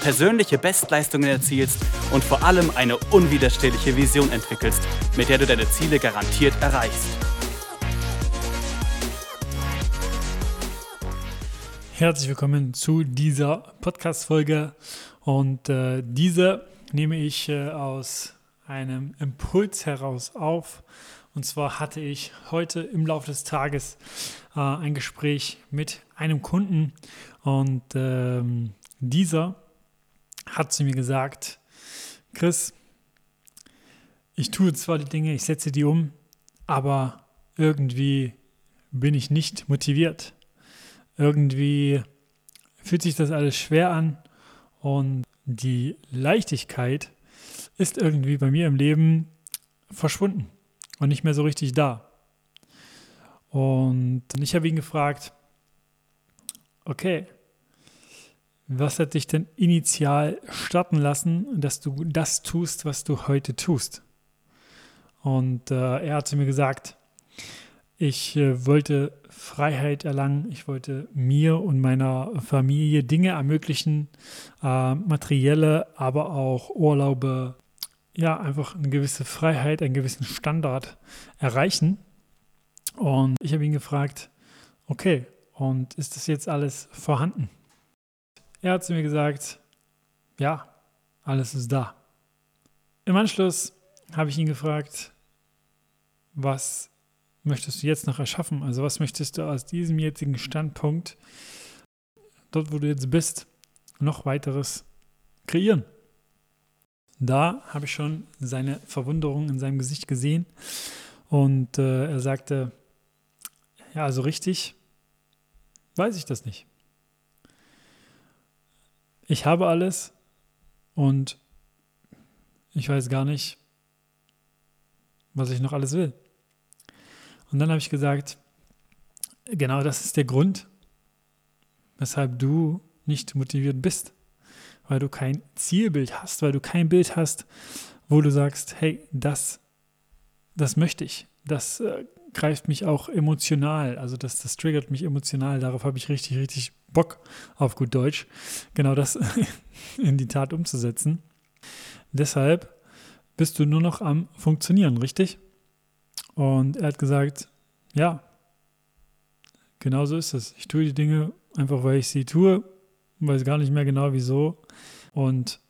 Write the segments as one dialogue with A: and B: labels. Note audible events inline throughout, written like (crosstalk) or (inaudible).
A: persönliche Bestleistungen erzielst und vor allem eine unwiderstehliche Vision entwickelst, mit der du deine Ziele garantiert erreichst.
B: Herzlich willkommen zu dieser Podcast-Folge und äh, diese nehme ich äh, aus einem Impuls heraus auf. Und zwar hatte ich heute im Laufe des Tages äh, ein Gespräch mit einem Kunden und ähm, dieser hat zu mir gesagt, Chris, ich tue zwar die Dinge, ich setze die um, aber irgendwie bin ich nicht motiviert. Irgendwie fühlt sich das alles schwer an und die Leichtigkeit ist irgendwie bei mir im Leben verschwunden und nicht mehr so richtig da. Und ich habe ihn gefragt, okay, was hat dich denn initial starten lassen, dass du das tust, was du heute tust? Und äh, er hat zu mir gesagt, ich äh, wollte Freiheit erlangen, ich wollte mir und meiner Familie Dinge ermöglichen, äh, materielle, aber auch Urlaube, ja, einfach eine gewisse Freiheit, einen gewissen Standard erreichen. Und ich habe ihn gefragt, okay, und ist das jetzt alles vorhanden? Er hat zu mir gesagt, ja, alles ist da. Im Anschluss habe ich ihn gefragt, was möchtest du jetzt noch erschaffen? Also was möchtest du aus diesem jetzigen Standpunkt, dort wo du jetzt bist, noch weiteres kreieren? Da habe ich schon seine Verwunderung in seinem Gesicht gesehen und äh, er sagte, ja, also richtig weiß ich das nicht ich habe alles und ich weiß gar nicht, was ich noch alles will. Und dann habe ich gesagt, genau das ist der Grund, weshalb du nicht motiviert bist, weil du kein Zielbild hast, weil du kein Bild hast, wo du sagst, hey, das, das möchte ich, das äh, greift mich auch emotional, also das, das triggert mich emotional, darauf habe ich richtig, richtig Bock auf gut Deutsch, genau das (laughs) in die Tat umzusetzen. Deshalb bist du nur noch am Funktionieren, richtig? Und er hat gesagt, ja, genau so ist es. Ich tue die Dinge einfach, weil ich sie tue, weiß gar nicht mehr genau wieso. Und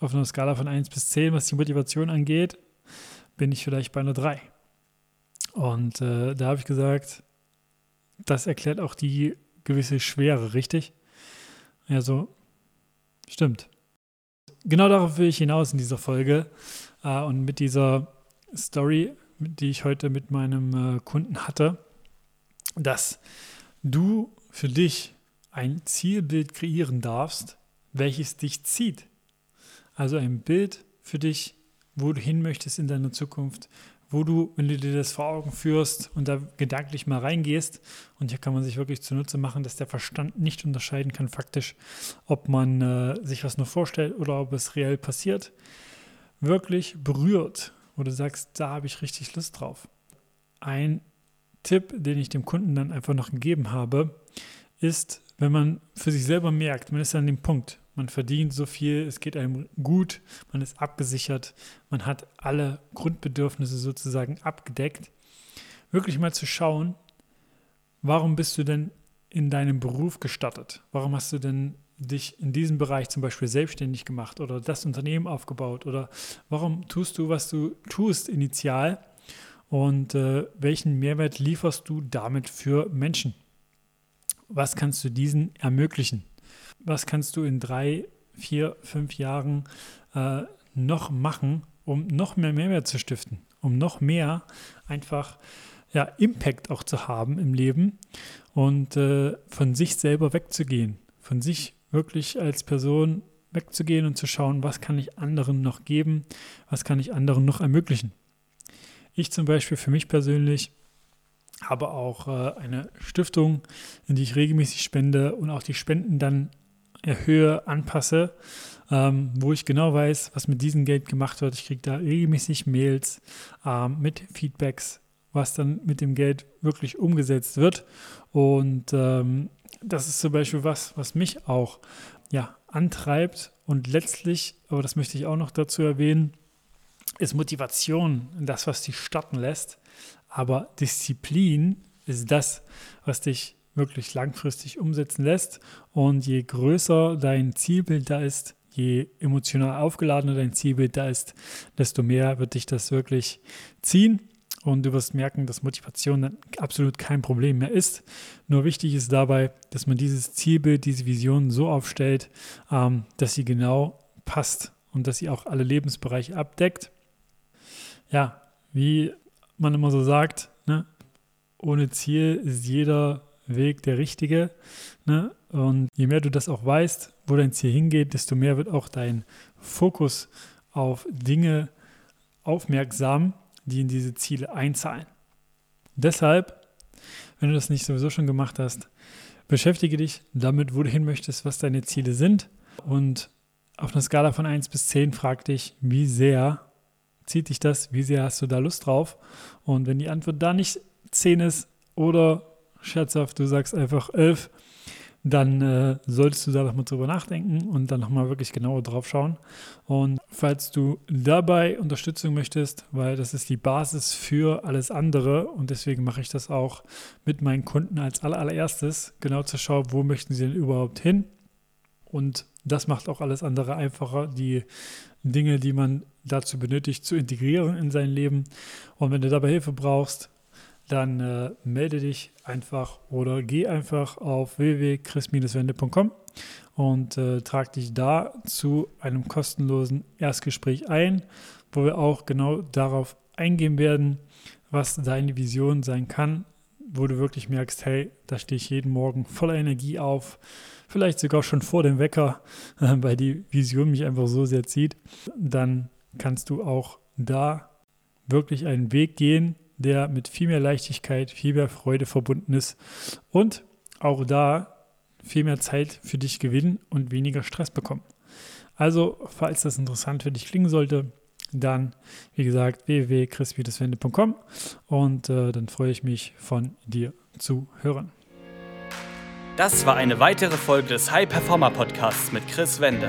B: auf einer Skala von 1 bis 10, was die Motivation angeht, bin ich vielleicht bei einer 3. Und äh, da habe ich gesagt, das erklärt auch die gewisse Schwere, richtig? Ja, so stimmt. Genau darauf will ich hinaus in dieser Folge äh, und mit dieser Story, die ich heute mit meinem äh, Kunden hatte, dass du für dich ein Zielbild kreieren darfst, welches dich zieht. Also ein Bild für dich, wo du hin möchtest in deiner Zukunft, wo du, wenn du dir das vor Augen führst und da gedanklich mal reingehst, und hier kann man sich wirklich zunutze machen, dass der Verstand nicht unterscheiden kann, faktisch, ob man äh, sich was nur vorstellt oder ob es reell passiert, wirklich berührt, wo du sagst, da habe ich richtig Lust drauf. Ein Tipp, den ich dem Kunden dann einfach noch gegeben habe, ist, wenn man für sich selber merkt, man ist an dem Punkt, man verdient so viel, es geht einem gut, man ist abgesichert, man hat alle Grundbedürfnisse sozusagen abgedeckt. Wirklich mal zu schauen, warum bist du denn in deinem Beruf gestartet? Warum hast du denn dich in diesem Bereich zum Beispiel selbstständig gemacht oder das Unternehmen aufgebaut? Oder warum tust du, was du tust initial? Und äh, welchen Mehrwert lieferst du damit für Menschen? Was kannst du diesen ermöglichen? Was kannst du in drei, vier, fünf Jahren äh, noch machen, um noch mehr Mehrwert zu stiften, um noch mehr einfach ja, Impact auch zu haben im Leben und äh, von sich selber wegzugehen, von sich wirklich als Person wegzugehen und zu schauen, was kann ich anderen noch geben, was kann ich anderen noch ermöglichen. Ich zum Beispiel für mich persönlich habe auch äh, eine Stiftung, in die ich regelmäßig spende und auch die Spenden dann erhöhe, anpasse, ähm, wo ich genau weiß, was mit diesem Geld gemacht wird. Ich kriege da regelmäßig Mails ähm, mit Feedbacks, was dann mit dem Geld wirklich umgesetzt wird. Und ähm, das ist zum Beispiel was, was mich auch ja, antreibt und letztlich, aber das möchte ich auch noch dazu erwähnen, ist Motivation das, was dich starten lässt. Aber Disziplin ist das, was dich wirklich langfristig umsetzen lässt. Und je größer dein Zielbild da ist, je emotional aufgeladener dein Zielbild da ist, desto mehr wird dich das wirklich ziehen. Und du wirst merken, dass Motivation dann absolut kein Problem mehr ist. Nur wichtig ist dabei, dass man dieses Zielbild, diese Vision so aufstellt, ähm, dass sie genau passt und dass sie auch alle Lebensbereiche abdeckt. Ja, wie man immer so sagt, ne? ohne Ziel ist jeder Weg der richtige. Ne? Und je mehr du das auch weißt, wo dein Ziel hingeht, desto mehr wird auch dein Fokus auf Dinge aufmerksam, die in diese Ziele einzahlen. Deshalb, wenn du das nicht sowieso schon gemacht hast, beschäftige dich damit, wo du hin möchtest, was deine Ziele sind. Und auf einer Skala von 1 bis 10 frag dich, wie sehr zieht dich das, wie sehr hast du da Lust drauf? Und wenn die Antwort da nicht 10 ist oder scherzhaft, du sagst einfach 11, dann äh, solltest du da nochmal drüber nachdenken und dann nochmal wirklich genauer drauf schauen. Und falls du dabei Unterstützung möchtest, weil das ist die Basis für alles andere und deswegen mache ich das auch mit meinen Kunden als allererstes, genau zu schauen, wo möchten sie denn überhaupt hin. Und das macht auch alles andere einfacher, die Dinge, die man dazu benötigt, zu integrieren in sein Leben. Und wenn du dabei Hilfe brauchst, dann äh, melde dich einfach oder geh einfach auf www.chris-wende.com und äh, trag dich da zu einem kostenlosen Erstgespräch ein, wo wir auch genau darauf eingehen werden, was deine Vision sein kann, wo du wirklich merkst, hey, da stehe ich jeden Morgen voller Energie auf, vielleicht sogar schon vor dem Wecker, äh, (laughs) weil die Vision mich einfach so sehr zieht, dann kannst du auch da wirklich einen Weg gehen, der mit viel mehr Leichtigkeit, viel mehr Freude verbunden ist und auch da viel mehr Zeit für dich gewinnen und weniger Stress bekommen. Also, falls das interessant für dich klingen sollte, dann, wie gesagt, www.chrisviedeswende.com und äh, dann freue ich mich von dir zu hören.
A: Das war eine weitere Folge des High Performer Podcasts mit Chris Wende.